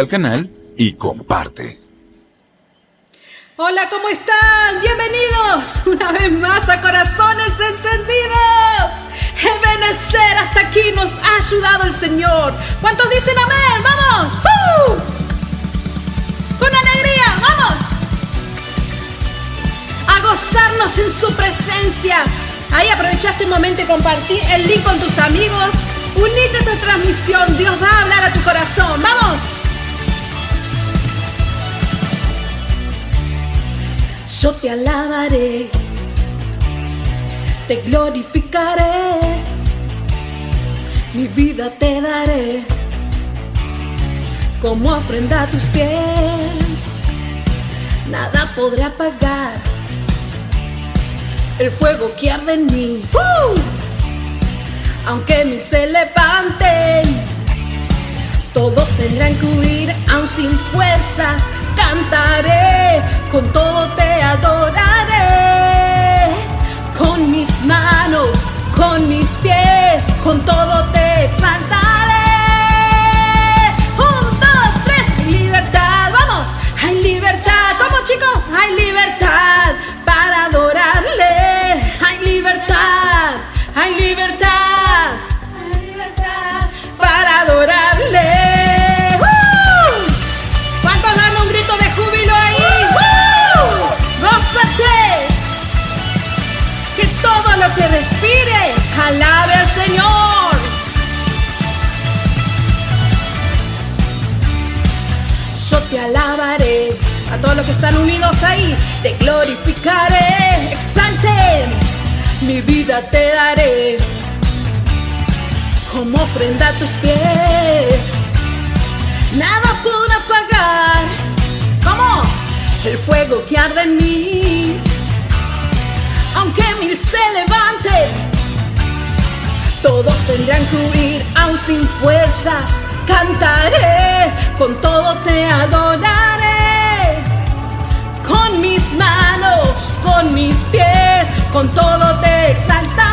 al canal y comparte. Hola, ¿cómo están? Bienvenidos una vez más a Corazones Encendidos. Ebenecer, hasta aquí nos ha ayudado el Señor. ¿Cuántos dicen amén? ¡Vamos! ¡Uh! Con alegría, ¡vamos! A gozarnos en su presencia. Ahí aprovechaste un momento y compartí el link con tus amigos. Unite a esta transmisión. Dios va a hablar a tu corazón. ¡Vamos! Yo te alabaré, te glorificaré, mi vida te daré como ofrenda a tus pies. Nada podrá apagar el fuego que arde en mí. ¡Uh! Aunque mil se levanten, todos tendrán que huir, aún sin fuerzas cantaré, con todo te adoraré, con mis manos, con mis pies, con todo te exaltaré. Un, dos, tres, libertad, vamos, hay libertad, ¿cómo chicos? Están unidos ahí. Te glorificaré, exalten. Mi vida te daré como ofrenda a tus pies. Nada podrá apagar, como el fuego que arde en mí. Aunque mil se levanten, todos tendrán que huir, aún sin fuerzas. Cantaré, con todo te adoraré. Con mis manos, con mis pies, con todo te exaltaré.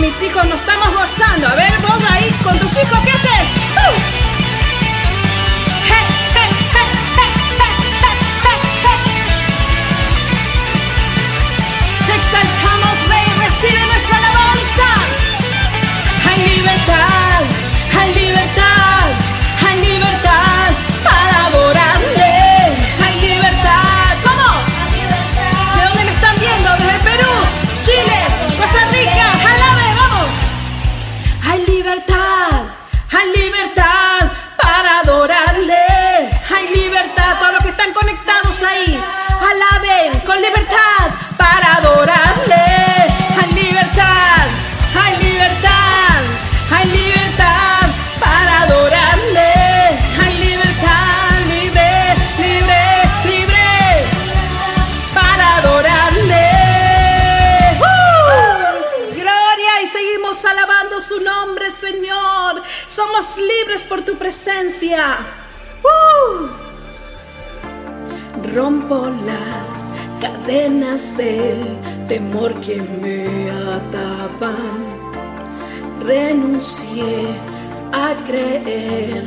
Mis hijos nos estamos gozando. A ver, vos ahí con tus hijos, ¿qué haces? Presencia. Rompo las cadenas del temor que me ataban. Renuncié a creer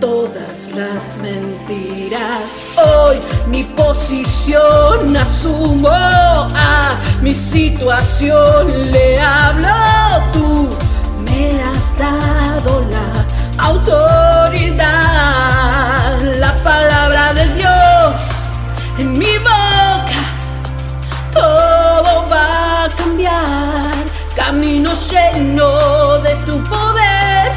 todas las mentiras. Hoy mi posición asumo a mi situación. Le hablo tú, me has dado la autoridad. La palabra de Dios en mi boca todo va a cambiar. Camino lleno de tu poder.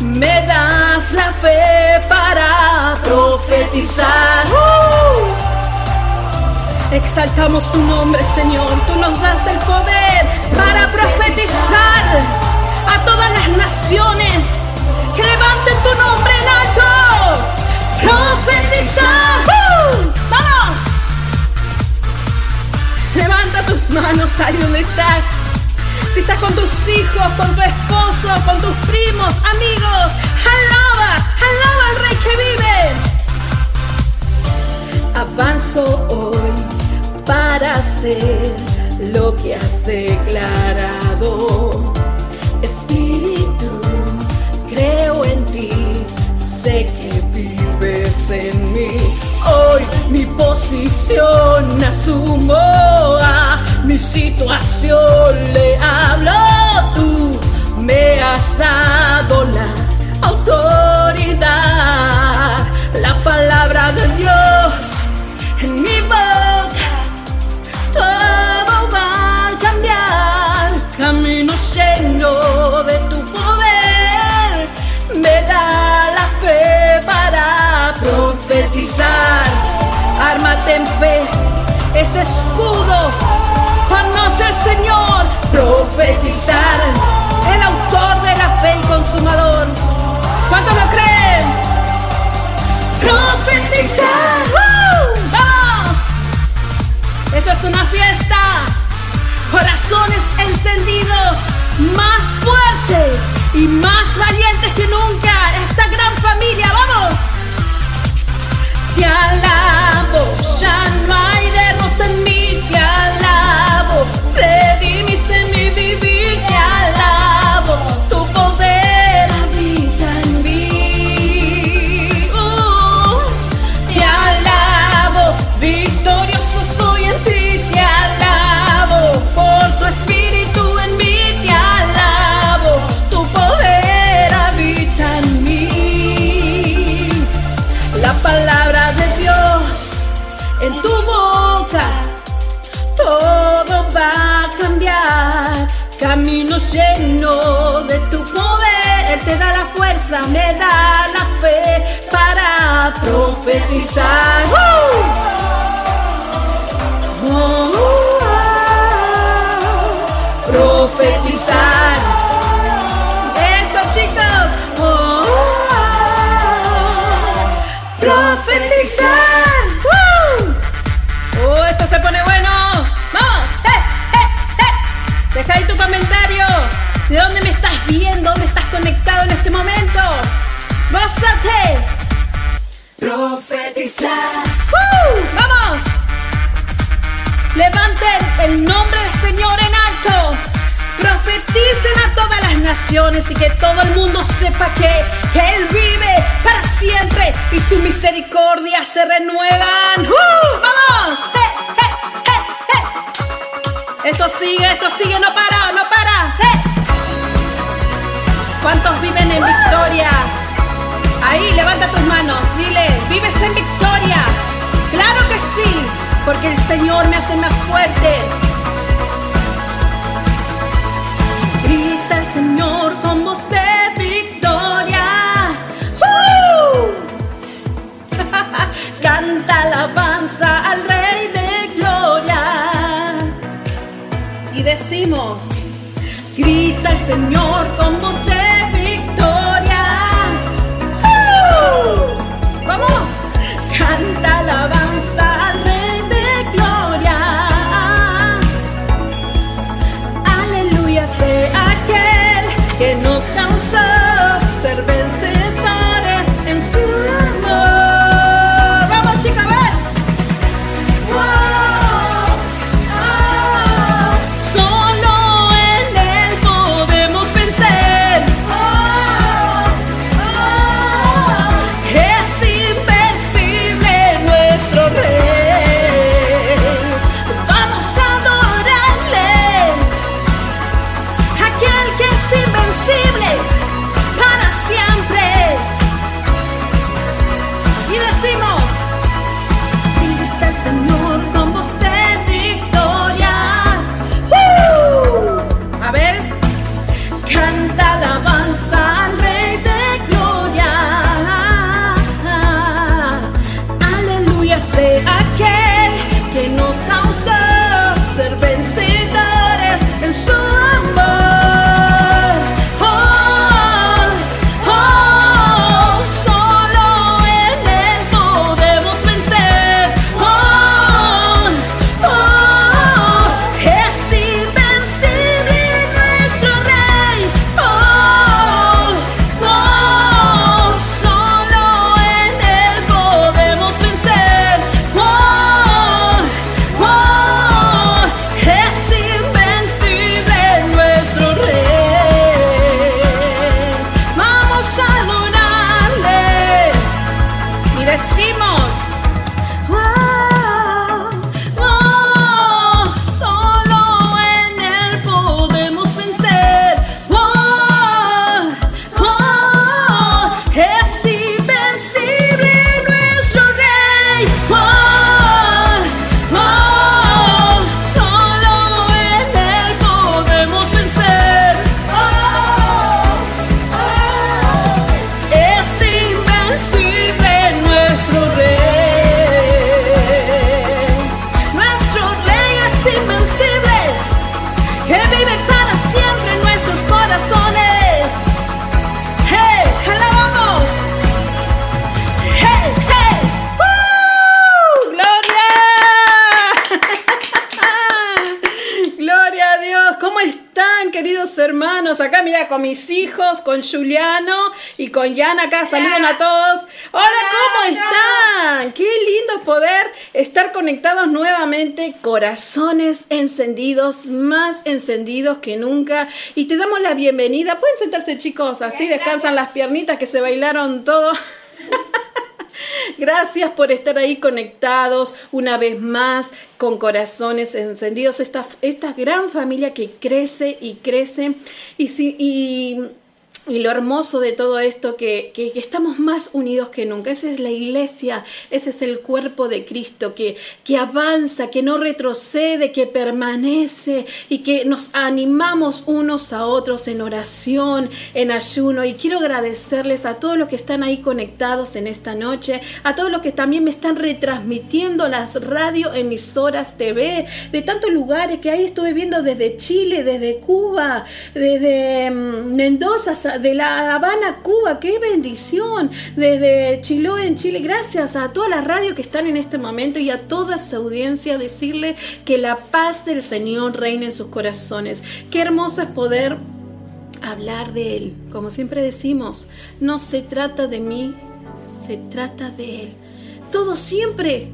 Me das la fe para profetizar. ¡Uh! Exaltamos tu nombre, Señor. Tú nos das el poder para profetizar a todas las naciones. Que levanten tu nombre en alto. Profetizar. ¡Vamos! Levanta tus manos ahí donde estás. Si estás con tus hijos, con tu esposo, con tus primos, amigos, alaba, alaba al Rey que vive. Avanzo hoy para hacer lo que has declarado. Espíritu, creo en ti, sé que vives en mí. Hoy mi posición asumo a mi situación, le hablo. Tú, me has dado la autoridad, la palabra de Dios profetizar. Ármate en fe, ese escudo. Conoce al Señor, profetizar. El autor de la fe y consumador. ¿Cuántos lo creen? Profetizar. Esto es una fiesta. Corazones encendidos, más fuertes y más valientes ¡Uh! Oh. profetizar. Eso chicos. Profetizar. ¡Woo! Oh, esto se pone bueno. Vamos. ¡Eh, eh, eh! Deja ahí tu comentario. ¿De dónde me estás viendo? ¿Dónde estás conectado en este momento? ¡Gózate! Profetizar. ¡Woo! ¡Vamos! Levanten el nombre del Señor en alto. Profeticen a todas las naciones y que todo el mundo sepa que, que Él vive para siempre y su misericordia se renuevan. ¡Uh! ¡Vamos! ¡Eh, eh, eh! Esto sigue, esto sigue, no para, no para. ¿Cuántos viven en victoria? Porque el Señor me hace más fuerte. Grita el Señor con voz de victoria. ¡Uh! Canta alabanza al Rey de Gloria. Y decimos, grita el Señor con voz de con Jan acá. Saluden a todos. Hola, ¿cómo están? Qué lindo poder estar conectados nuevamente. Corazones encendidos, más encendidos que nunca. Y te damos la bienvenida. Pueden sentarse, chicos, así descansan las piernitas que se bailaron todo. Gracias por estar ahí conectados una vez más con corazones encendidos. Esta, esta gran familia que crece y crece y, y y lo hermoso de todo esto, que, que, estamos más unidos que nunca. Esa es la iglesia, ese es el cuerpo de Cristo, que, que avanza, que no retrocede, que permanece y que nos animamos unos a otros en oración, en ayuno. Y quiero agradecerles a todos los que están ahí conectados en esta noche, a todos los que también me están retransmitiendo las radioemisoras TV de tantos lugares que ahí estuve viendo desde Chile, desde Cuba, desde mm, Mendoza, de La Habana, Cuba, qué bendición, desde Chiloé en Chile, gracias a todas las radios que están en este momento y a toda su audiencia, decirle que la paz del Señor reine en sus corazones. Qué hermoso es poder hablar de Él. Como siempre decimos, no se trata de mí, se trata de Él. Todo siempre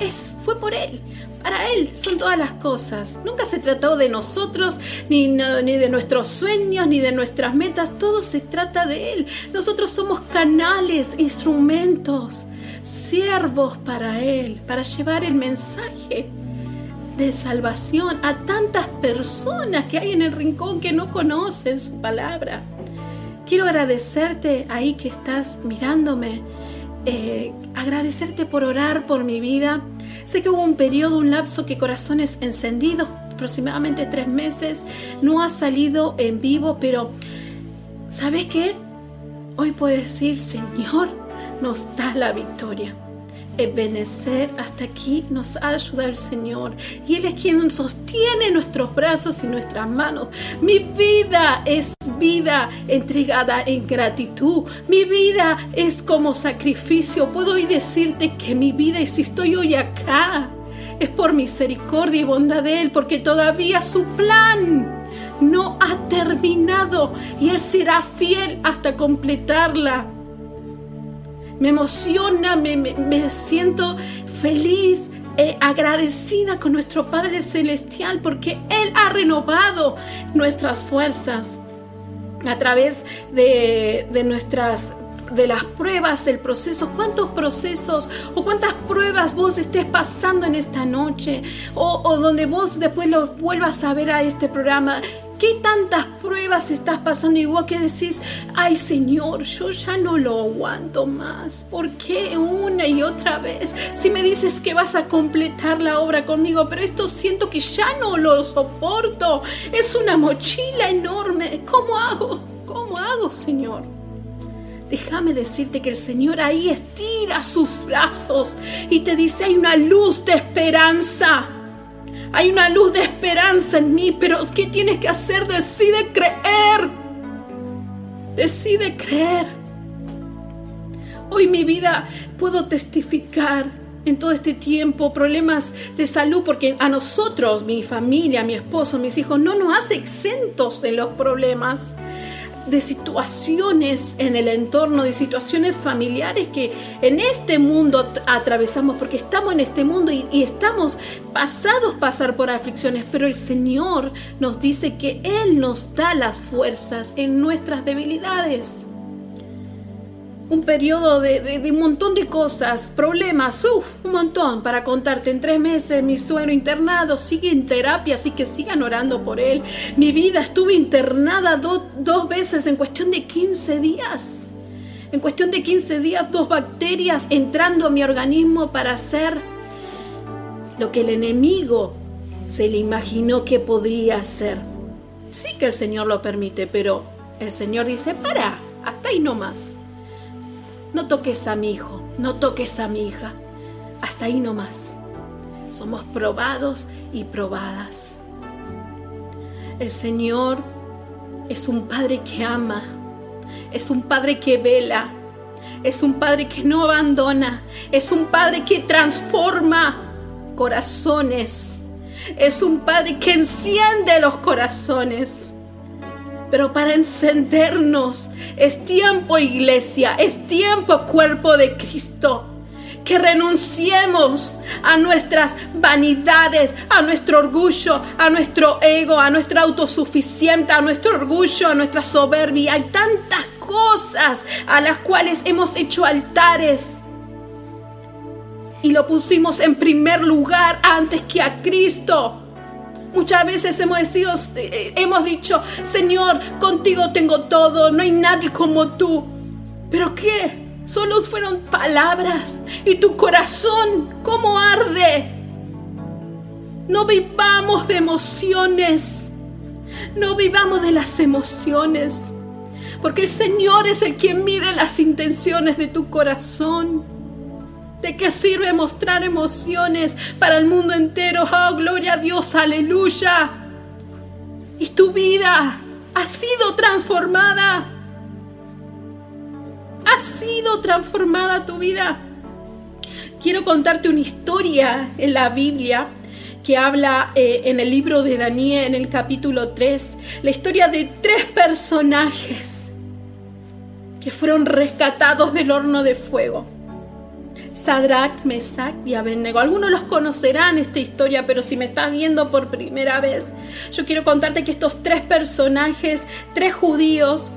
es, fue por Él. Para Él son todas las cosas. Nunca se trató de nosotros, ni, ni de nuestros sueños, ni de nuestras metas. Todo se trata de Él. Nosotros somos canales, instrumentos, siervos para Él, para llevar el mensaje de salvación a tantas personas que hay en el rincón que no conocen su palabra. Quiero agradecerte ahí que estás mirándome, eh, agradecerte por orar por mi vida Sé que hubo un periodo, un lapso que Corazones Encendidos, aproximadamente tres meses, no ha salido en vivo, pero ¿sabes qué? Hoy puedo decir, Señor, nos da la victoria. Ebenecer hasta aquí nos ha ayudado el Señor y Él es quien sostiene nuestros brazos y nuestras manos. Mi vida es vida entregada en gratitud. Mi vida es como sacrificio. Puedo hoy decirte que mi vida, y si estoy hoy acá, es por misericordia y bondad de Él, porque todavía su plan no ha terminado y Él será fiel hasta completarla me emociona, me, siento feliz, eh, agradecida con nuestro Padre Celestial porque Él ha renovado nuestras fuerzas a través de, nuestras de las pruebas, del proceso, cuántos procesos o cuántas pruebas vos estés pasando en esta noche o, o donde vos después lo vuelvas a ver a este programa ¿Qué tantas pruebas estás pasando igual que decís, ay Señor, yo ya no lo aguanto más? ¿Por qué una y otra vez? Si me dices que vas a completar la obra conmigo, pero esto siento que ya no lo soporto. Es una mochila enorme. ¿Cómo hago? ¿Cómo hago, Señor? Déjame decirte que el Señor ahí estira sus brazos y te dice, hay una luz de esperanza. Hay una luz de esperanza en mí, pero ¿qué tienes que hacer? Decide creer. Decide creer. Hoy mi vida puedo testificar en todo este tiempo problemas de salud, porque a nosotros, mi familia, mi esposo, mis hijos, no nos hace exentos de los problemas de situaciones en el entorno, de situaciones familiares que en este mundo atravesamos, porque estamos en este mundo y, estamos pasados pasar por aflicciones, pero el Señor nos dice que Él nos da las fuerzas en nuestras debilidades un periodo de, un montón de cosas, problemas, uff, un montón para contarte. En tres meses mi suegro internado sigue en terapia, así que sigan orando por él. Mi vida estuve internada dos veces en cuestión de 15 días. En cuestión de 15 días, dos bacterias entrando a mi organismo para hacer lo que el enemigo se le imaginó que podría hacer. Sí que el Señor lo permite, pero el Señor dice, para, hasta ahí no más no toques a mi hijo, no toques a mi hija. Hasta ahí nomás. Somos probados y probadas. El Señor es un Padre que ama, es un Padre que vela, es un Padre que no abandona, es un Padre que transforma corazones, es un Padre que enciende los corazones. Pero para encendernos. Es tiempo, iglesia, es tiempo, cuerpo de Cristo que renunciemos a nuestras vanidades, a nuestro orgullo, a nuestro ego, a nuestra autosuficiencia, a nuestro orgullo, a nuestra soberbia. Hay tantas cosas a las cuales hemos hecho altares y lo pusimos en primer lugar antes que a Cristo. Muchas veces hemos, eh, hemos dicho, Señor, contigo tengo todo, no hay nadie como tú. ¿Pero qué? Solo fueron palabras. ¿Y tu corazón cómo arde? No vivamos de emociones. No vivamos de las emociones. Porque el Señor es el quien mide las intenciones de tu corazón. ¿De qué sirve mostrar emociones para el mundo entero? Oh, gloria a Dios, aleluya. Y tu vida ha sido transformada ha sido transformada tu vida. Quiero contarte una historia en la Biblia que habla eh, en el libro de Daniel, en el capítulo 3, la historia de tres personajes que fueron rescatados del horno de fuego. Sadrach, Mesach y Abednego. Algunos los conocerán esta historia, pero si me estás viendo por primera vez, yo quiero contarte que estos tres personajes, tres judíos,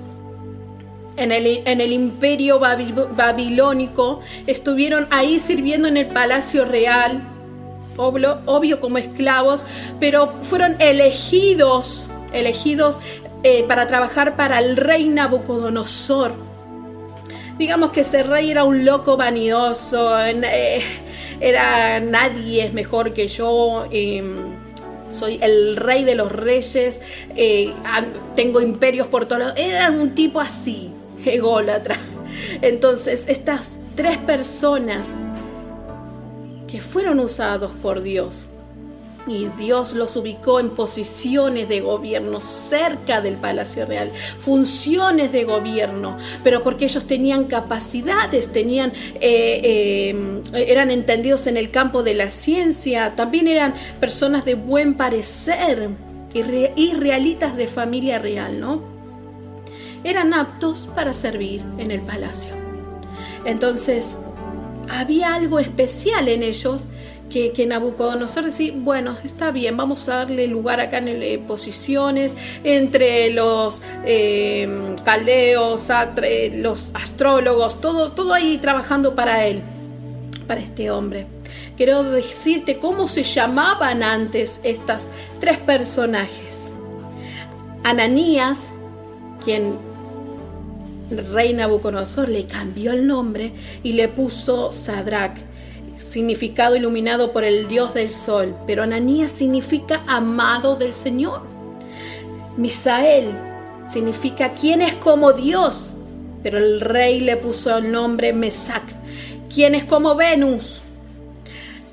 en el, imperio babilónico, estuvieron ahí sirviendo en el palacio real, obvio, obvio como esclavos, pero fueron elegidos, elegidos eh, para trabajar para el rey Nabucodonosor. Digamos que ese rey era un loco vanidoso, eh, era nadie es mejor que yo. Em, soy el rey de los reyes, eh, tengo imperios por todos lados. Era un tipo así, ególatra. Entonces, estas tres personas que fueron usados por Dios y Dios los ubicó en posiciones de gobierno cerca del Palacio Real, funciones de gobierno, pero porque ellos tenían capacidades, tenían, eh, eh, eran entendidos en el campo de la ciencia, también eran personas de buen parecer, israelitas de familia real, ¿no? eran aptos para servir en el palacio. Entonces, había algo especial en ellos que, que Nabucodonosor decía, bueno, está bien, vamos a darle lugar acá en eh, posiciones entre los eh, caldeos, los astrólogos, todo, todo ahí trabajando para él, para este hombre. Quiero decirte cómo se llamaban antes estas tres personajes. Ananías, quien rey Nabucodonosor le cambió el nombre y le puso Sadrach, significado iluminado por el dios del sol, pero Ananías significa amado del Señor. Misael significa quien es como Dios, pero el rey le puso el nombre Mesac, quien es como Venus.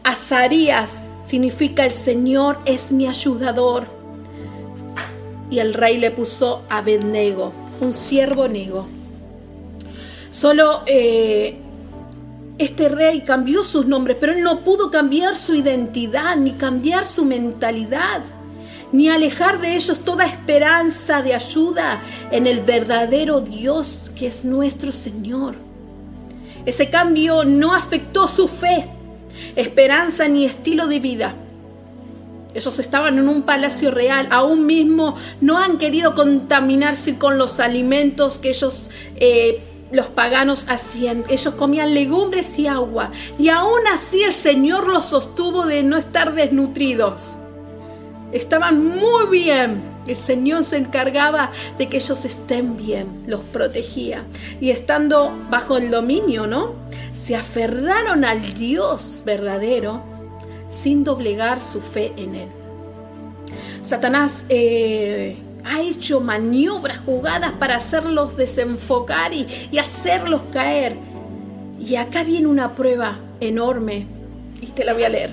Azarías significa el Señor es mi ayudador. Y el rey le puso Abednego, un siervo nego. Solo eh, este rey cambió sus nombres, pero él no pudo cambiar su identidad, ni cambiar su mentalidad, ni alejar de ellos toda esperanza de ayuda en el verdadero Dios que es nuestro Señor. Ese cambio no afectó su fe, esperanza ni estilo de vida. Ellos estaban en un palacio real, aún mismo no han querido contaminarse con los alimentos que ellos eh, los paganos hacían. Ellos comían legumbres y agua. Y aún así el Señor los sostuvo de no estar desnutridos. Estaban muy bien. El Señor se encargaba de que ellos estén bien, los protegía. Y estando bajo el dominio, ¿no? Se aferraron al Dios verdadero sin doblegar su fe en Él. Satanás eh, ha hecho maniobras, jugadas para hacerlos desenfocar y, hacerlos caer. Y acá viene una prueba enorme y te la voy a leer.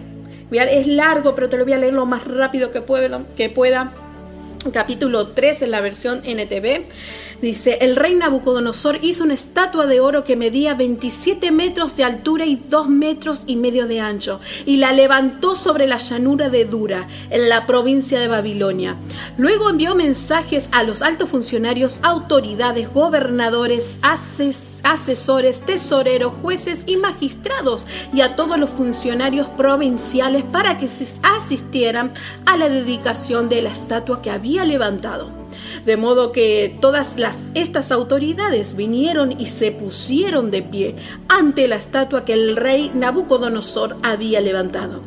Es largo, pero te lo voy a leer lo más rápido. Que pueda. Capítulo 3 en la versión NTV. Dice, el rey Nabucodonosor hizo una estatua de oro que medía 27 metros de altura y 2 metros y medio de ancho, y la levantó sobre la llanura de Dura, en la provincia de Babilonia. Luego envió mensajes a los altos funcionarios, autoridades, gobernadores, asesores, tesoreros, jueces y magistrados y a todos los funcionarios provinciales para que se asistieran a la dedicación de la estatua que había levantado. De modo que todas las, estas autoridades vinieron y se pusieron de pie ante la estatua que el rey Nabucodonosor había levantado.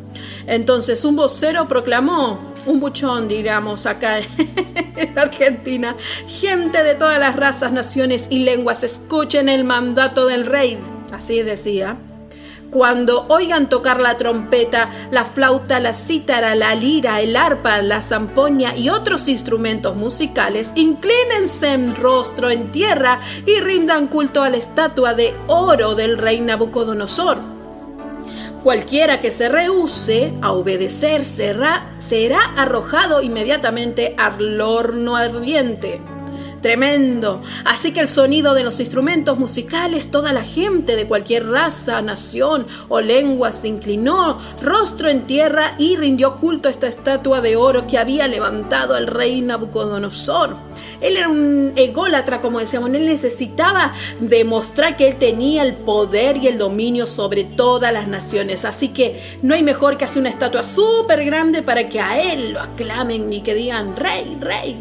Entonces un vocero proclamó, un buchón, digamos, acá en Argentina, gente de todas las razas, naciones y lenguas, escuchen el mandato del rey. Así decía cuando oigan tocar la trompeta, la flauta, la cítara, la lira, el arpa, la zampoña y otros instrumentos musicales, inclínense en rostro en tierra y rindan culto a la estatua de oro del rey Nabucodonosor. Cualquiera que se rehúse a obedecer será, será arrojado inmediatamente al horno ardiente. Tremendo. Así que el sonido de los instrumentos musicales, toda la gente de cualquier raza, nación o lengua se inclinó, rostro en tierra y rindió culto a esta estatua de oro que había levantado el rey Nabucodonosor. Él era un ególatra, como decíamos, él necesitaba demostrar que él tenía el poder y el dominio sobre todas las naciones. Así que no hay mejor que hacer una estatua súper grande para que a él lo aclamen y que digan, rey, rey.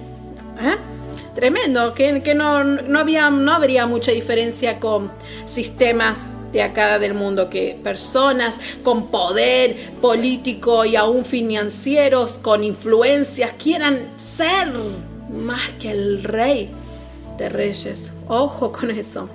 ¿Eh? Tremendo, que, no, no, había, no habría mucha diferencia con sistemas de acá del mundo, que personas con poder político y aún financieros, con influencias, quieran ser más que el rey de reyes. Ojo con eso.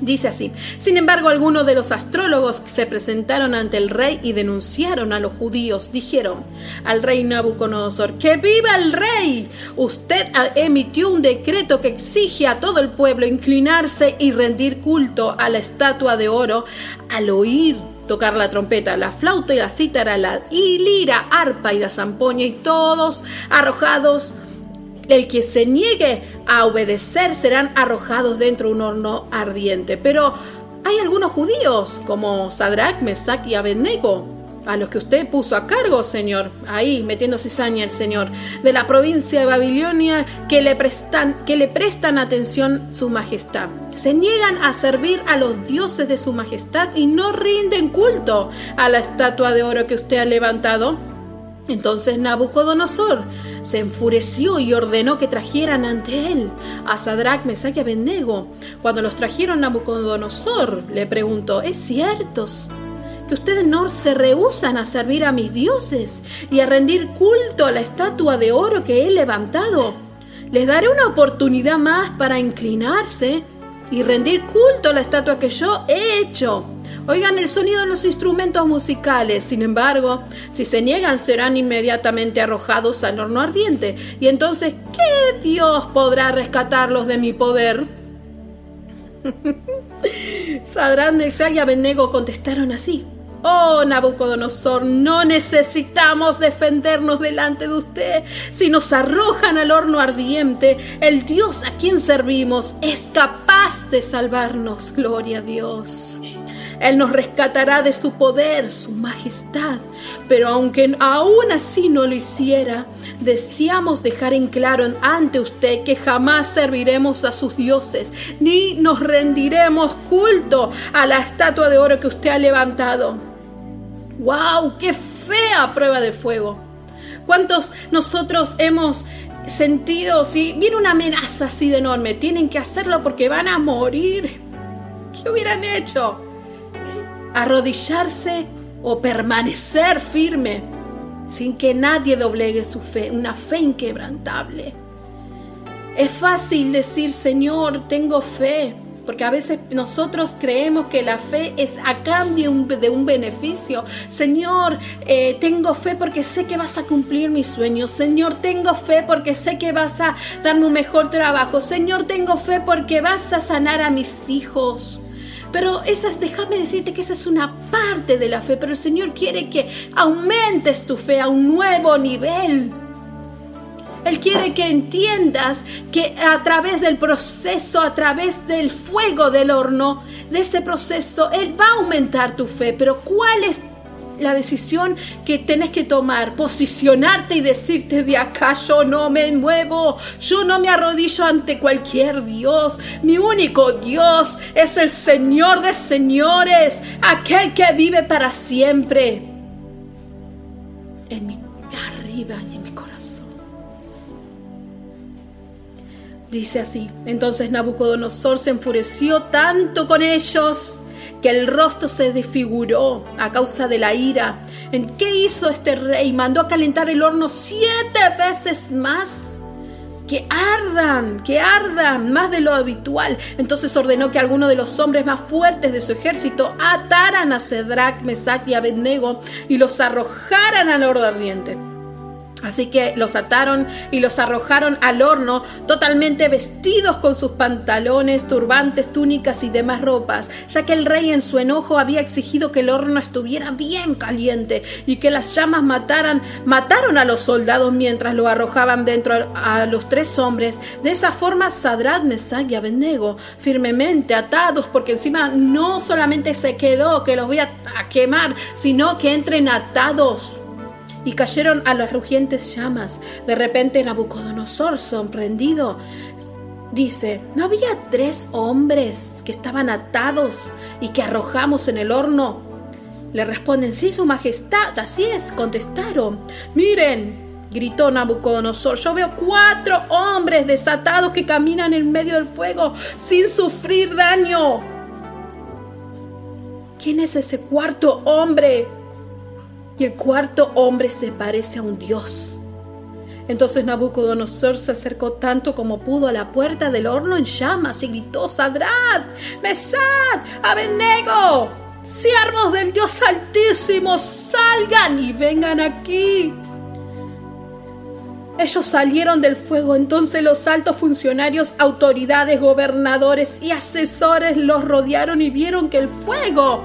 Dice así, sin embargo algunos de los astrólogos que se presentaron ante el rey y denunciaron a los judíos dijeron al rey Nabucodonosor, que viva el rey. Usted emitió un decreto que exige a todo el pueblo inclinarse y rendir culto a la estatua de oro al oír tocar la trompeta, la flauta y la cítara, la y lira, arpa y la zampoña y todos arrojados el que se niegue a obedecer serán arrojados dentro de un horno ardiente. Pero hay algunos judíos, como Sadrach, Mesach y Abednego, a los que usted puso a cargo, Señor, ahí metiendo cizaña el Señor, de la provincia de Babilonia, que le prestan, que le prestan atención su majestad. Se niegan a servir a los dioses de su majestad y no rinden culto a la estatua de oro que usted ha levantado. Entonces Nabucodonosor se enfureció y ordenó que trajeran ante él a Sadrach, Mesach y Abednego. Cuando los trajeron Nabucodonosor, le preguntó, ¿es cierto que ustedes no se rehusan a servir a mis dioses y a rendir culto a la estatua de oro que he levantado? Les daré una oportunidad más para inclinarse y rendir culto a la estatua que yo he hecho. Oigan el sonido de los instrumentos musicales. Sin embargo, si se niegan, serán inmediatamente arrojados al horno ardiente. Y entonces, ¿qué Dios podrá rescatarlos de mi poder? Sadrán, y Abednego contestaron así. Oh Nabucodonosor, no necesitamos defendernos delante de usted. Si nos arrojan al horno ardiente, el Dios a quien servimos es capaz de salvarnos. Gloria a Dios. Él nos rescatará de su poder, su majestad. Pero aunque aún así no lo hiciera, deseamos dejar en claro ante usted que jamás serviremos a sus dioses, ni nos rendiremos culto a la estatua de oro que usted ha levantado. ¡Wow! ¡Qué fea prueba de fuego! ¿Cuántos nosotros hemos sentido si viene una amenaza así de enorme? Tienen que hacerlo porque van a morir. ¿Qué hubieran hecho? Arrodillarse o permanecer firme sin que nadie doblegue su fe, una fe inquebrantable. Es fácil decir, Señor, tengo fe, porque a veces nosotros creemos que la fe es a cambio de un beneficio. Señor, eh, tengo fe porque sé que vas a cumplir mis sueños. Señor, tengo fe porque sé que vas a darme un mejor trabajo. Señor, tengo fe porque vas a sanar a mis hijos. Pero esas, déjame decirte que esa es una parte de la fe, pero el Señor quiere que aumentes tu fe a un nuevo nivel. Él quiere que entiendas que a través del proceso, a través del fuego del horno, de ese proceso, Él va a aumentar tu fe. Pero ¿cuál es la decisión que tenés que tomar, posicionarte y decirte de acá yo no me muevo, yo no me arrodillo ante cualquier Dios, mi único Dios es el Señor de señores, aquel que vive para siempre. En mi arriba y en mi corazón. Dice así, entonces Nabucodonosor se enfureció tanto con ellos que el rostro se desfiguró a causa de la ira. ¿En qué hizo este rey? Mandó a calentar el horno siete veces más. Que ardan, que ardan más de lo habitual. Entonces ordenó que algunos de los hombres más fuertes de su ejército ataran a Cedrac, Mesac y Abednego y los arrojaran al horno ardiente. Así que los ataron y los arrojaron al horno totalmente vestidos con sus pantalones, turbantes, túnicas y demás ropas, ya que el rey en su enojo había exigido que el horno estuviera bien caliente y que las llamas mataran, mataron a los soldados mientras lo arrojaban dentro a los tres hombres. De esa forma Sadrat, Mesach y Abednego, firmemente atados, porque encima no solamente se quedó que los voy a quemar, sino que entren atados y cayeron a las rugientes llamas. De repente Nabucodonosor, sorprendido, dice, ¿no había tres hombres que estaban atados y que arrojamos en el horno? Le responden, sí, su majestad, así es, contestaron. Miren, gritó Nabucodonosor, yo veo cuatro hombres desatados que caminan en medio del fuego sin sufrir daño. ¿Quién es ese cuarto hombre? Y el cuarto hombre se parece a un dios. Entonces Nabucodonosor se acercó tanto como pudo a la puerta del horno en llamas y gritó, Sadrat, Mesad, Abednego, siervos del Dios Altísimo, salgan y vengan aquí. Ellos salieron del fuego, entonces los altos funcionarios, autoridades, gobernadores y asesores los rodearon y vieron que el fuego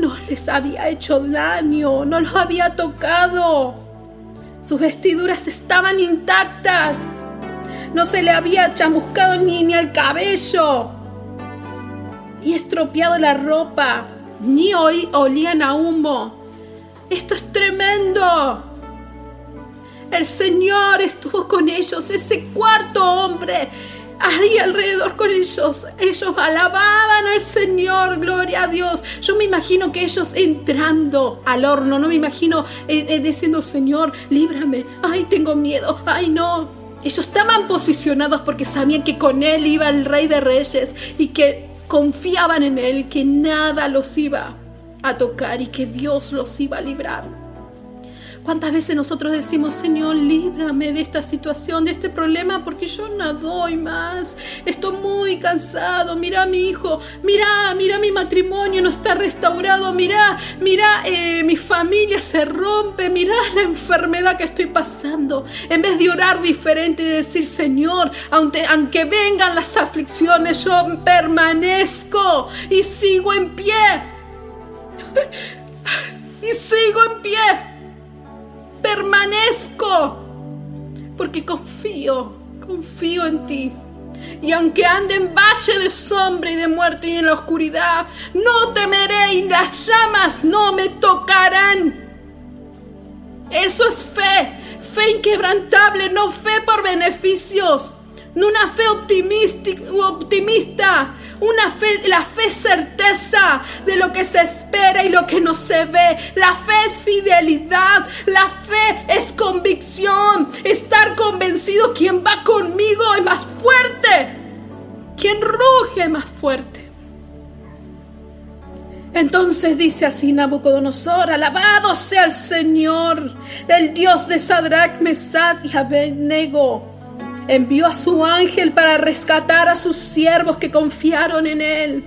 no les había hecho daño, no los había tocado. Sus vestiduras estaban intactas. No se le había chamuscado ni, ni el cabello, ni estropeado la ropa, ni hoy olían a humo. Esto es tremendo. El Señor estuvo con ellos, ese cuarto hombre ahí alrededor con ellos. Ellos alababan al Señor, gloria a Dios. Yo me imagino que ellos entrando al horno, no me imagino eh, eh, diciendo, Señor, líbrame, ay, tengo miedo, ay, no. Ellos estaban posicionados porque sabían que con Él iba el Rey de Reyes y que confiaban en Él, que nada los iba a tocar y que Dios los iba a librar. ¿Cuántas veces nosotros decimos, Señor, líbrame de esta situación, de este problema, porque yo no doy más? Estoy muy cansado. Mira a mi hijo, mira, mira mi matrimonio, no está restaurado. Mira, mira, eh, mi familia se rompe. Mira la enfermedad que estoy pasando. En vez de orar diferente y decir, Señor, aunque, aunque vengan las aflicciones, yo permanezco y sigo en pie. y sigo en pie permanezco, porque confío, confío en ti. Y aunque ande en valle de sombra y de muerte y en la oscuridad, no temeré y las llamas no me tocarán. Eso es fe, fe inquebrantable, no fe por beneficios, una fe optimista, una fe, la fe es certeza de lo que se espera y lo que no se ve. La fe es fidelidad. La fe es convicción. Estar convencido quien va conmigo es más fuerte. Quien ruge más fuerte. Entonces dice así Nabucodonosor, alabado sea el Señor, el Dios de Sadrach, Mesad y Abednego envió a su ángel para rescatar a sus siervos que confiaron en él.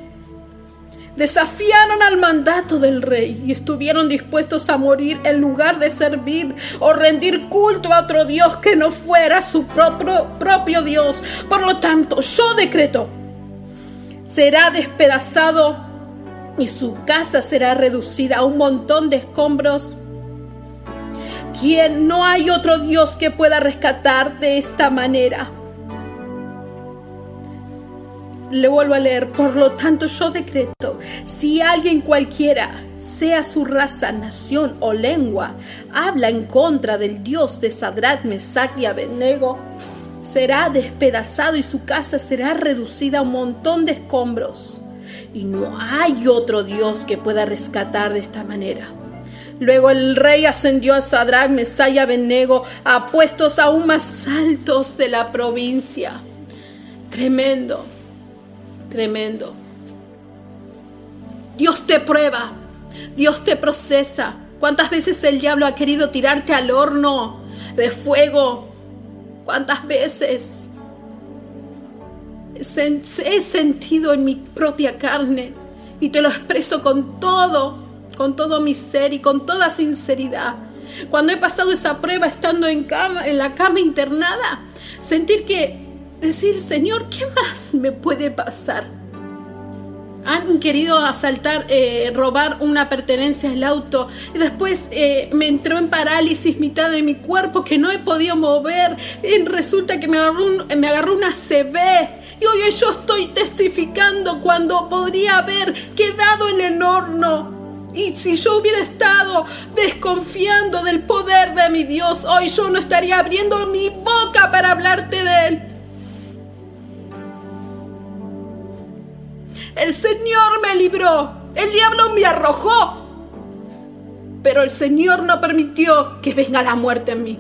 Desafiaron al mandato del rey y estuvieron dispuestos a morir en lugar de servir o rendir culto a otro Dios que no fuera su propio, Dios. Por lo tanto, yo decreto, será despedazado y su casa será reducida a un montón de escombros quien no hay otro Dios que pueda rescatar de esta manera. le vuelvo a leer, por lo tanto yo decreto, si alguien cualquiera, sea su raza, nación o lengua, habla en contra del Dios de Sadrach, Mesach y Abednego, será despedazado y su casa será reducida a un montón de escombros. Y no hay otro Dios que pueda rescatar de esta manera. Luego el rey ascendió a Sadrach, Mesach y a puestos aún más altos de la provincia. Tremendo, tremendo. Dios te prueba, Dios te procesa. ¿Cuántas veces el diablo ha querido tirarte al horno de fuego? ¿Cuántas veces he sentido en mi propia carne y te lo expreso con todo, con todo mi ser y con toda sinceridad? Cuando he pasado esa prueba estando en, cama, en la cama internada, sentir que decir, Señor, ¿qué más me puede pasar? Han querido asaltar, eh, robar una pertenencia al auto y después eh, me entró en parálisis mitad de mi cuerpo que no he podido mover. Y resulta que me agarró, me agarró una CB y hoy yo estoy testificando cuando podría haber quedado en el horno. Y si yo hubiera estado desconfiando del poder de mi Dios, hoy yo no estaría abriendo mi boca para hablarte de Él. El Señor me libró. El diablo me arrojó. Pero el Señor no permitió que venga la muerte en mí.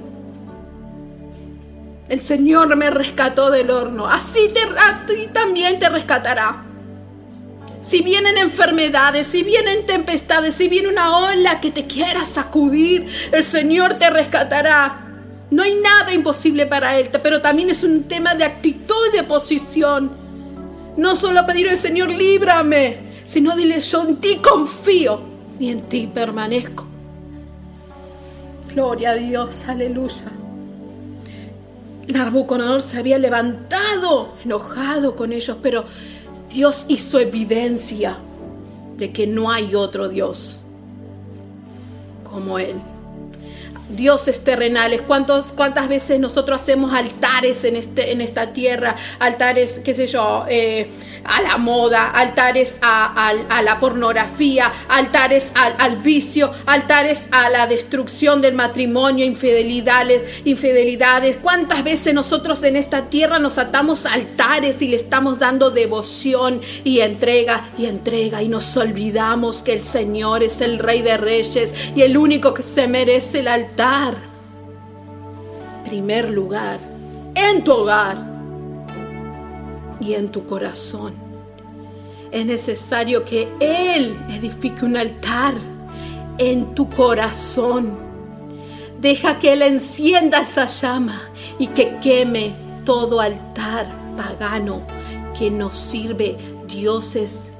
El Señor me rescató del horno. Así a ti también te rescatará. Si vienen enfermedades, si vienen tempestades, si viene una ola que te quiera sacudir, el Señor te rescatará. No hay nada imposible para Él, pero también es un tema de actitud y de posición. No solo pedir al Señor, líbrame, sino dile, yo en ti confío y en ti permanezco. Gloria a Dios, aleluya. Nabucodonosor se había levantado enojado con ellos, pero Dios hizo evidencia de que no hay otro Dios como Él. Dioses terrenales, ¿Cuántos, cuántas veces nosotros hacemos altares en, este, en esta tierra, altares, qué sé yo, eh, a la moda, altares a, la pornografía, altares al, vicio, altares a la destrucción del matrimonio, infidelidades, infidelidades. ¿Cuántas veces nosotros en esta tierra nos atamos altares y le estamos dando devoción y entrega y entrega y nos olvidamos que el Señor es el Rey de Reyes y el único que se merece el altar? primer lugar en tu hogar y en tu corazón. Es necesario que Él edifique un altar en tu corazón. Deja que Él encienda esa llama y que queme todo altar pagano que nos sirve dioses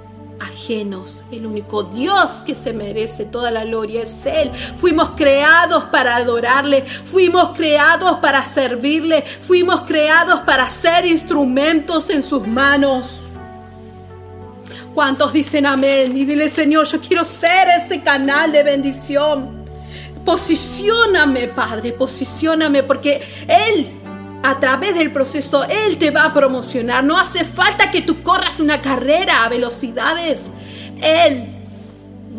ajenos. El único Dios que se merece toda la gloria es Él. Fuimos creados para adorarle, fuimos creados para servirle, fuimos creados para ser instrumentos en sus manos. ¿Cuántos dicen amén? Y dile, Señor, yo quiero ser ese canal de bendición. Posicióname, Padre, posicióname, porque Él a través del proceso Él te va a promocionar. No hace falta que tú corras una carrera a velocidades. Él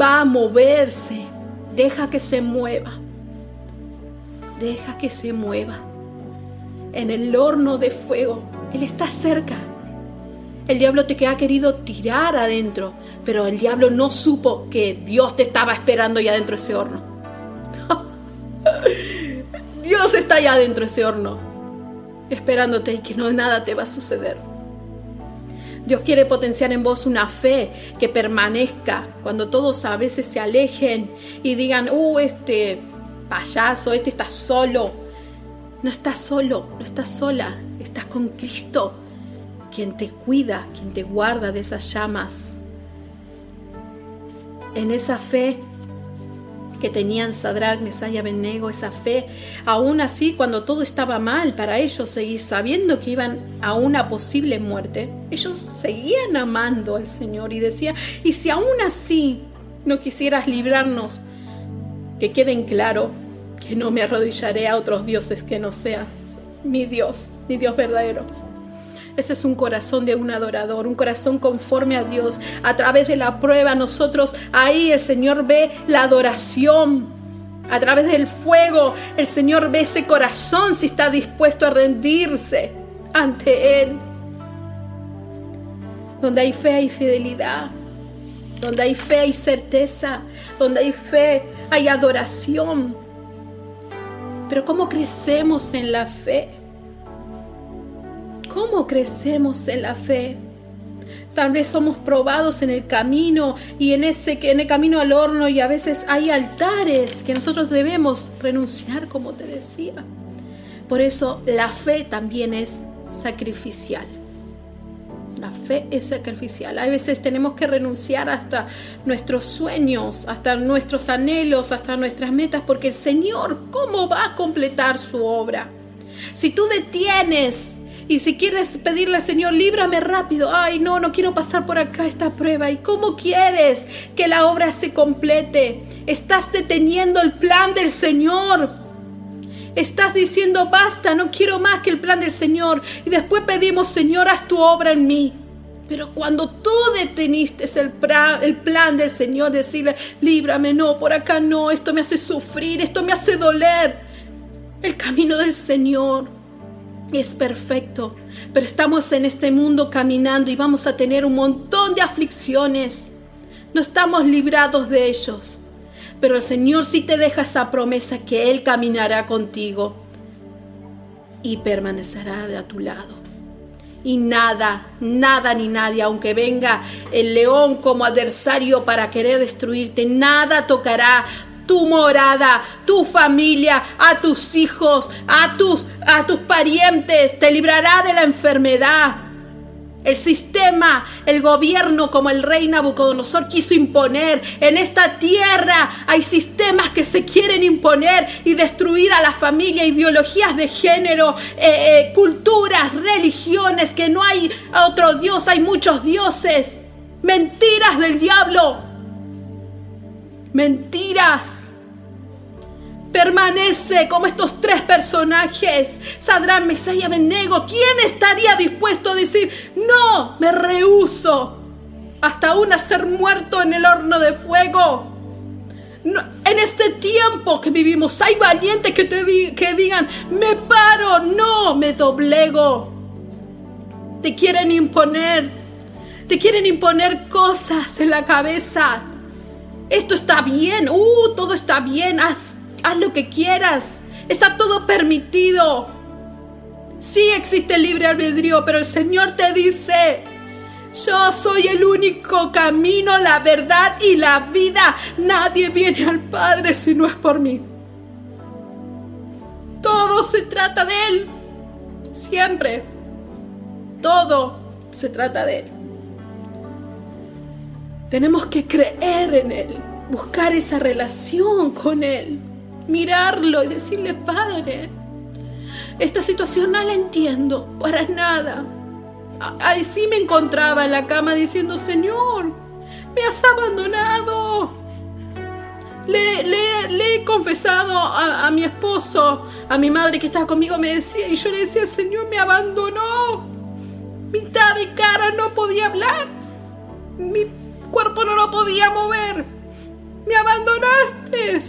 va a moverse. Deja que se mueva. Deja que se mueva. En el horno de fuego. Él está cerca. El diablo te ha querido tirar adentro, pero el diablo no supo que Dios te estaba esperando ya dentro de ese horno. Dios está allá dentro de ese horno esperándote y que no nada te va a suceder. Dios quiere potenciar en vos una fe que permanezca cuando todos a veces se alejen y digan, uh, este payaso, este está solo. No estás solo, no estás sola, estás con Cristo, quien te cuida, quien te guarda de esas llamas. En esa fe que tenían Sadrach, Mesaya, Abednego, esa fe, aún así cuando todo estaba mal para ellos seguir sabiendo que iban a una posible muerte, ellos seguían amando al Señor y decía, y si aún así no quisieras librarnos, que queden claro que no me arrodillaré a otros dioses que no seas mi Dios, mi Dios verdadero. Ese es un corazón de un adorador, un corazón conforme a Dios. A través de la prueba nosotros ahí el Señor ve la adoración. A través del fuego el Señor ve ese corazón si está dispuesto a rendirse ante Él. Donde hay fe hay fidelidad. Donde hay fe hay certeza. Donde hay fe hay adoración. Pero ¿cómo crecemos en la fe? ¿Cómo crecemos en la fe? Tal vez somos probados en el camino y en ese en el camino al horno y a veces hay altares que nosotros debemos renunciar, como te decía. Por eso la fe también es sacrificial. La fe es sacrificial. A veces tenemos que renunciar hasta nuestros sueños, hasta nuestros anhelos, hasta nuestras metas, porque el Señor, ¿cómo va a completar su obra? Si tú detienes y si quieres pedirle Señor, líbrame rápido. Ay, no, no quiero pasar por acá esta prueba. ¿Y cómo quieres que la obra se complete? Estás deteniendo el plan del Señor. Estás diciendo, basta, no quiero más que el plan del Señor. Y después pedimos, Señor, haz tu obra en mí. Pero cuando tú deteniste el plan, el plan del Señor, decirle, líbrame, no, por acá no, esto me hace sufrir, esto me hace doler. El camino del Señor es perfecto, pero estamos en este mundo caminando y vamos a tener un montón de aflicciones. No estamos librados de ellos, pero el Señor sí te deja esa promesa que Él caminará contigo y permanecerá a tu lado. Y nada, nada ni nadie, aunque venga el león como adversario para querer destruirte, nada tocará tu morada, tu familia, a tus hijos, a tus, a tus parientes, te librará de la enfermedad. El sistema, el gobierno como el rey Nabucodonosor quiso imponer. En esta tierra hay sistemas que se quieren imponer y destruir a la familia, ideologías de género, eh, eh, culturas, religiones, que no hay otro Dios, hay muchos dioses. Mentiras del diablo mentiras. Permanece como estos tres personajes, Sadrán, Mesías y Abednego. ¿Quién estaría dispuesto a decir, no, me rehuso hasta aún a ser muerto en el horno de fuego? en este tiempo que vivimos hay valientes que, te que digan, me paro, no, me doblego. Te quieren imponer, te quieren imponer cosas en la cabeza esto está bien, uh, todo está bien, haz, haz lo que quieras, está todo permitido. Sí existe libre albedrío, pero el Señor te dice, yo soy el único camino, la verdad y la vida. Nadie viene al Padre si no es por mí. Todo se trata de Él. Siempre. Todo se trata de Él. Tenemos que creer en Él, buscar esa relación con Él, mirarlo y decirle, Padre, esta situación no la entiendo para nada. Ahí sí me encontraba en la cama diciendo, Señor, me has abandonado. Le, he confesado a, a, mi esposo, a mi madre que estaba conmigo, me decía, y yo le decía, Señor, me abandonó. Mitad de cara no podía hablar. Mi cuerpo no lo podía mover. Me abandonaste.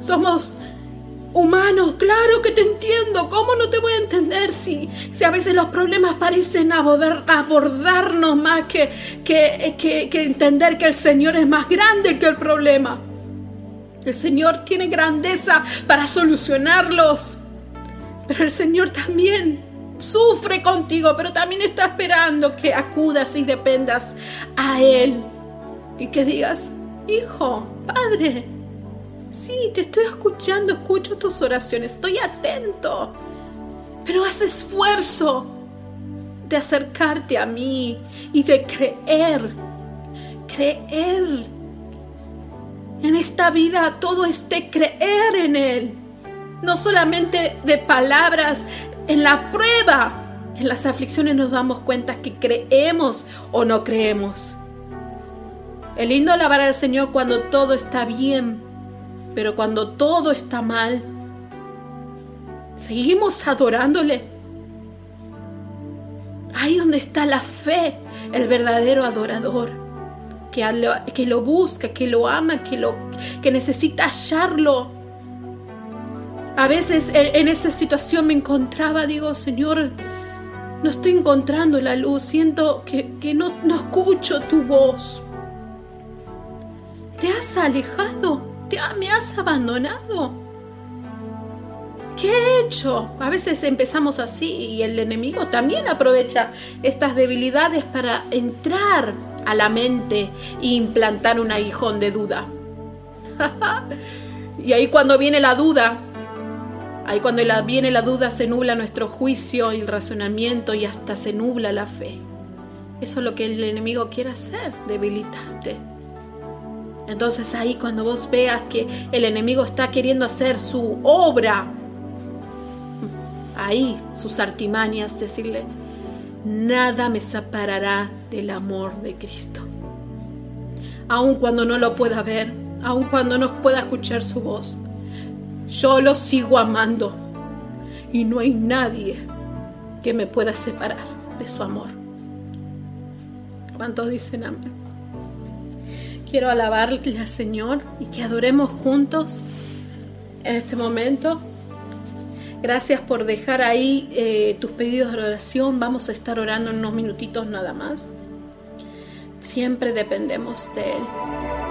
Somos humanos, claro que te entiendo. ¿Cómo no te voy a entender si, si a veces los problemas parecen abordar, abordarnos más que, que, que, que entender que el Señor es más grande que el problema? El Señor tiene grandeza para solucionarlos. Pero el Señor también sufre contigo, pero también está esperando que acudas y dependas a Él. Y que digas, hijo, padre, sí, te estoy escuchando, escucho tus oraciones, estoy atento, pero haz esfuerzo de acercarte a mí y de creer, creer. En esta vida todo es de creer en Él no solamente de palabras, en la prueba, en las aflicciones nos damos cuenta que creemos o no creemos. Es lindo alabar al Señor cuando todo está bien, pero cuando todo está mal, seguimos adorándole. Ahí donde está la fe, el verdadero adorador, que lo, que lo busca, que lo ama, que, lo, que necesita hallarlo. A veces en esa situación me encontraba, digo, Señor, no estoy encontrando la luz, siento que, no, escucho tu voz. ¿Te has alejado? ¿Te, ¿Me has abandonado? ¿Qué he hecho? A veces empezamos así y el enemigo también aprovecha estas debilidades para entrar a la mente e implantar un aguijón de duda. y ahí cuando viene la duda, ahí cuando viene la duda se nubla nuestro juicio y el razonamiento y hasta se nubla la fe. Eso es lo que el enemigo quiere hacer, debilitarte. Entonces ahí cuando vos veas que el enemigo está queriendo hacer su obra, ahí sus artimañas, decirle, nada me separará del amor de Cristo. Aun cuando no lo pueda ver, aun cuando no pueda escuchar su voz, yo lo sigo amando y no hay nadie que me pueda separar de su amor. ¿Cuántos dicen amén? Quiero alabarle al Señor y que adoremos juntos en este momento. Gracias por dejar ahí eh, tus pedidos de oración. Vamos a estar orando en unos minutitos nada más. Siempre dependemos de Él.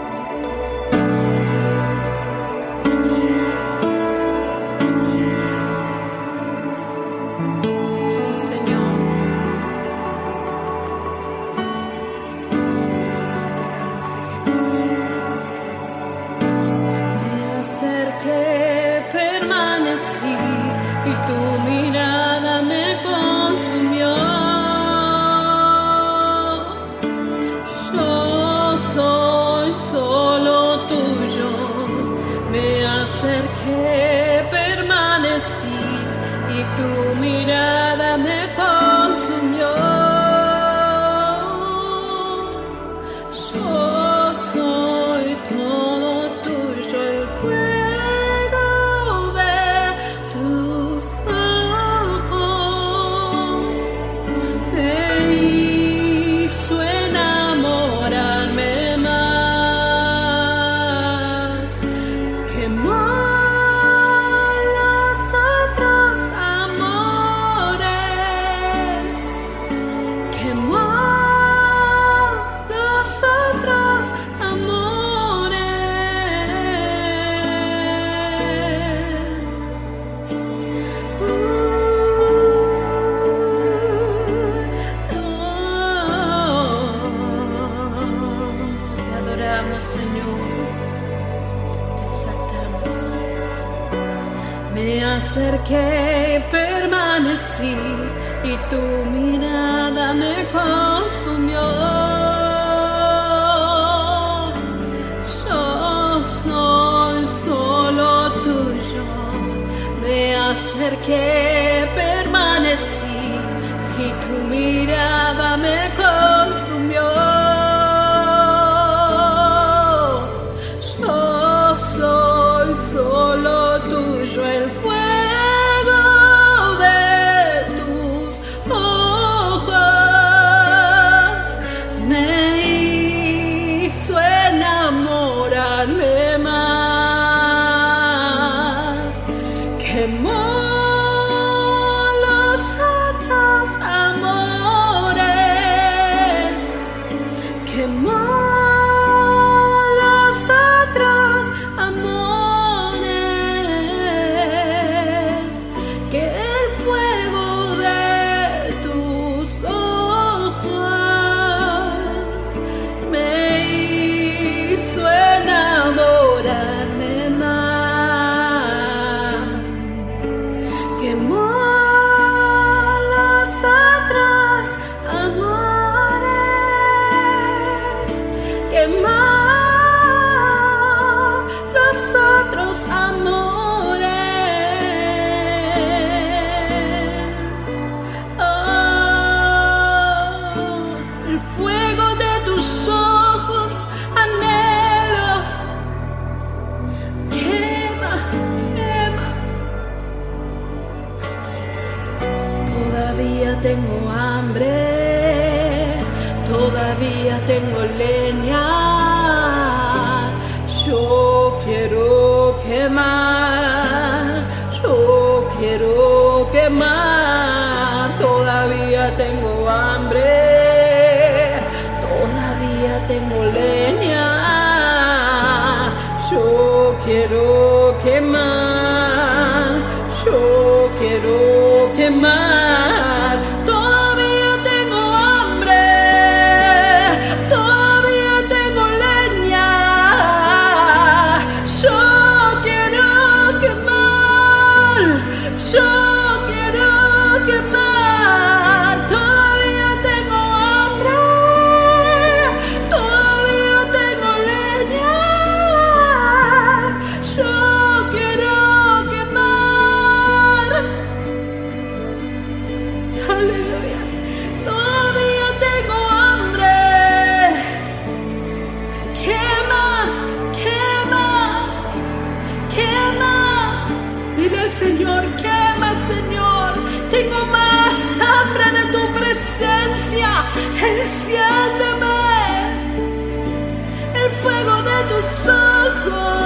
Fuego de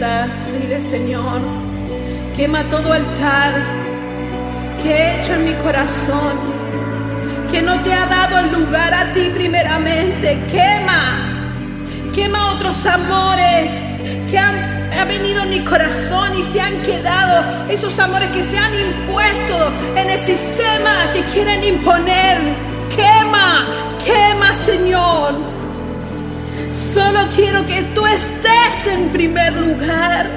estás, Señor, quema todo altar que he hecho en mi corazón, que no te ha dado el lugar a ti primeramente. Quema, quema otros amores que han, venido en mi corazón y se han quedado, esos amores que se han impuesto en el sistema que quieren imponer. Quema, quema Señor. Solo quiero que tú estés en primer lugar.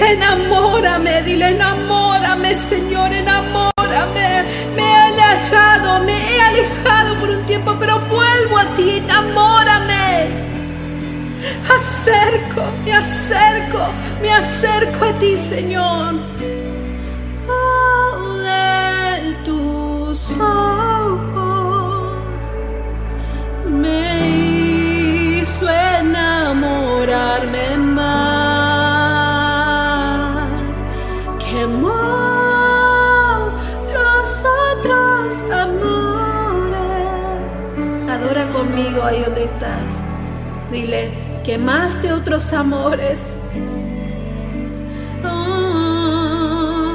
Enamórame, dile, enamórame, Señor, enamórame. Me he alejado, me he alejado por un tiempo, pero vuelvo a ti, enamórame. Acerco, me acerco, me acerco a ti, Señor. Otros amores. Ah,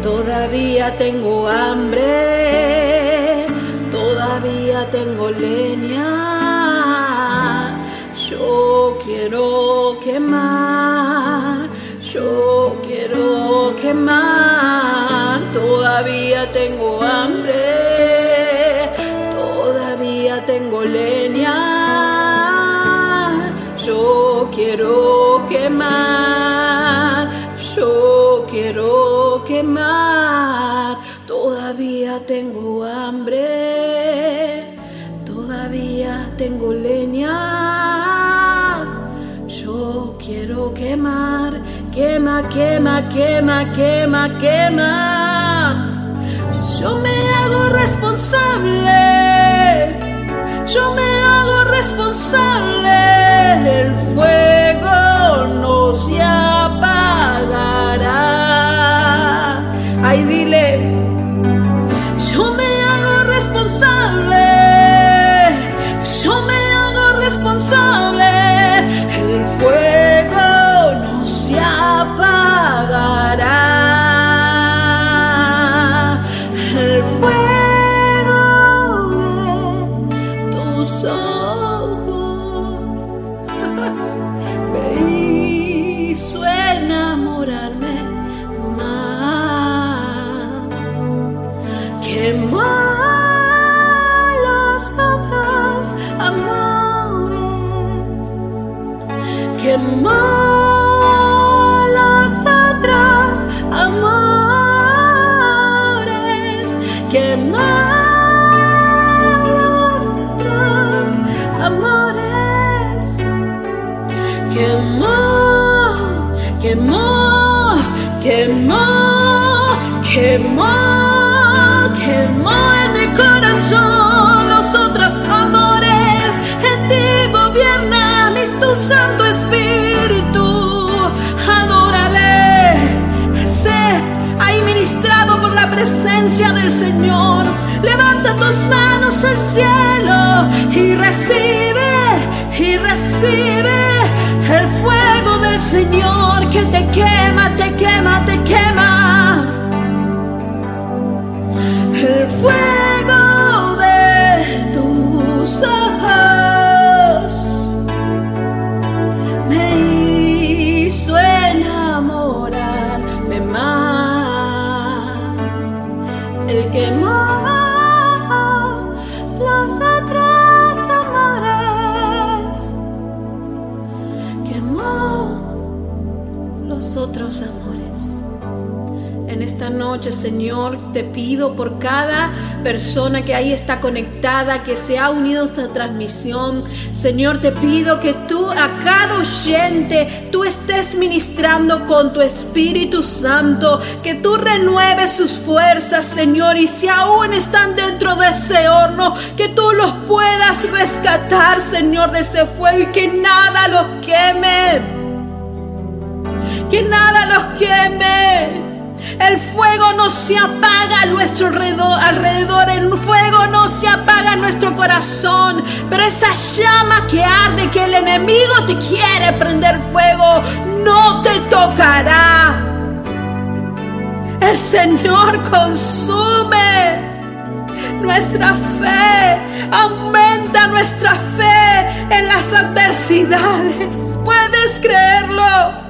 todavía tengo hambre, todavía tengo leña. Yo quiero quemar, yo quiero quemar. Todavía tengo hambre, quema, quema, quema, quema. Yo me hago responsable, yo me hago responsable. El fuego persona que ahí está conectada, que se ha unido a esta transmisión. Señor, te pido que tú a cada oyente, tú estés ministrando con tu Espíritu Santo, que tú renueves sus fuerzas, Señor, y si aún están dentro de ese horno, que tú los puedas rescatar, Señor, de ese fuego y que nada los queme. Que nada los queme. El fuego no se apaga a nuestro alrededor, alrededor, el fuego no se apaga nuestro corazón, pero esa llama que arde, que el enemigo te quiere prender fuego, no te tocará. El Señor consume nuestra fe, aumenta nuestra fe en las adversidades. ¿Puedes creerlo?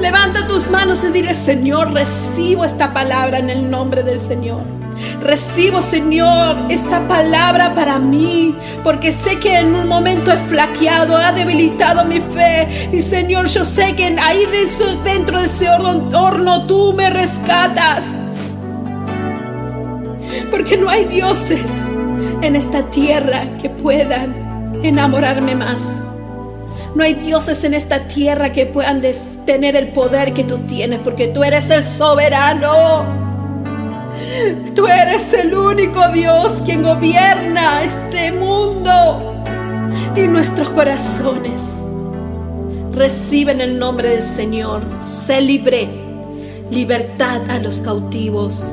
Levanta tus manos y dile, Señor, recibo esta palabra en el nombre del Señor. Recibo, Señor, esta palabra para mí, porque sé que en un momento he flaqueado, ha debilitado mi fe. Y Señor, yo sé que ahí dentro de ese horno, tú me rescatas. Porque no hay dioses en esta tierra que puedan enamorarme más. No hay dioses en esta tierra que puedan tener el poder que tú tienes, porque tú eres el soberano. Tú eres el único Dios quien gobierna este mundo y nuestros corazones. Reciben el nombre del Señor. Sé libre. Libertad a los cautivos.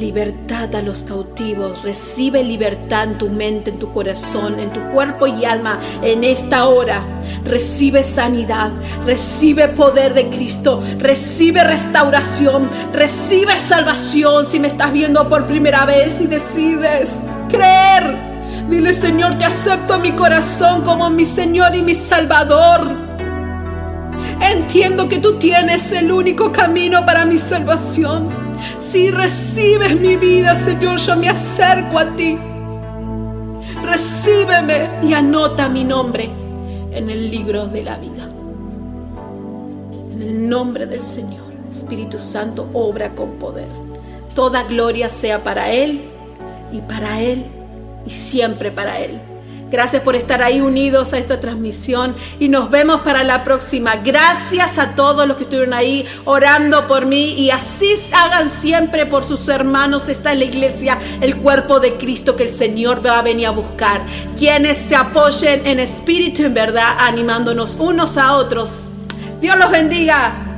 Libertad a los cautivos. Recibe libertad en tu mente, en tu corazón, en tu cuerpo y alma en esta hora. Recibe sanidad, recibe poder de Cristo, recibe restauración, recibe salvación. Si me estás viendo por primera vez y decides creer, dile Señor, te acepto mi corazón como mi Señor y mi Salvador. Entiendo que tú tienes el único camino para mi salvación. Si recibes mi vida, Señor, yo me acerco a ti. Recíbeme y anota mi nombre en el libro de la vida. En el nombre del Señor, Espíritu Santo, obra con poder. Toda gloria sea para Él y para Él y siempre para Él. Gracias por estar ahí unidos a esta transmisión y nos vemos para la próxima. Gracias a todos los que estuvieron ahí orando por mí y así hagan siempre por sus hermanos. Está en la iglesia el cuerpo de Cristo que el Señor va a venir a buscar. Quienes se apoyen en espíritu en verdad, animándonos unos a otros. Dios los bendiga.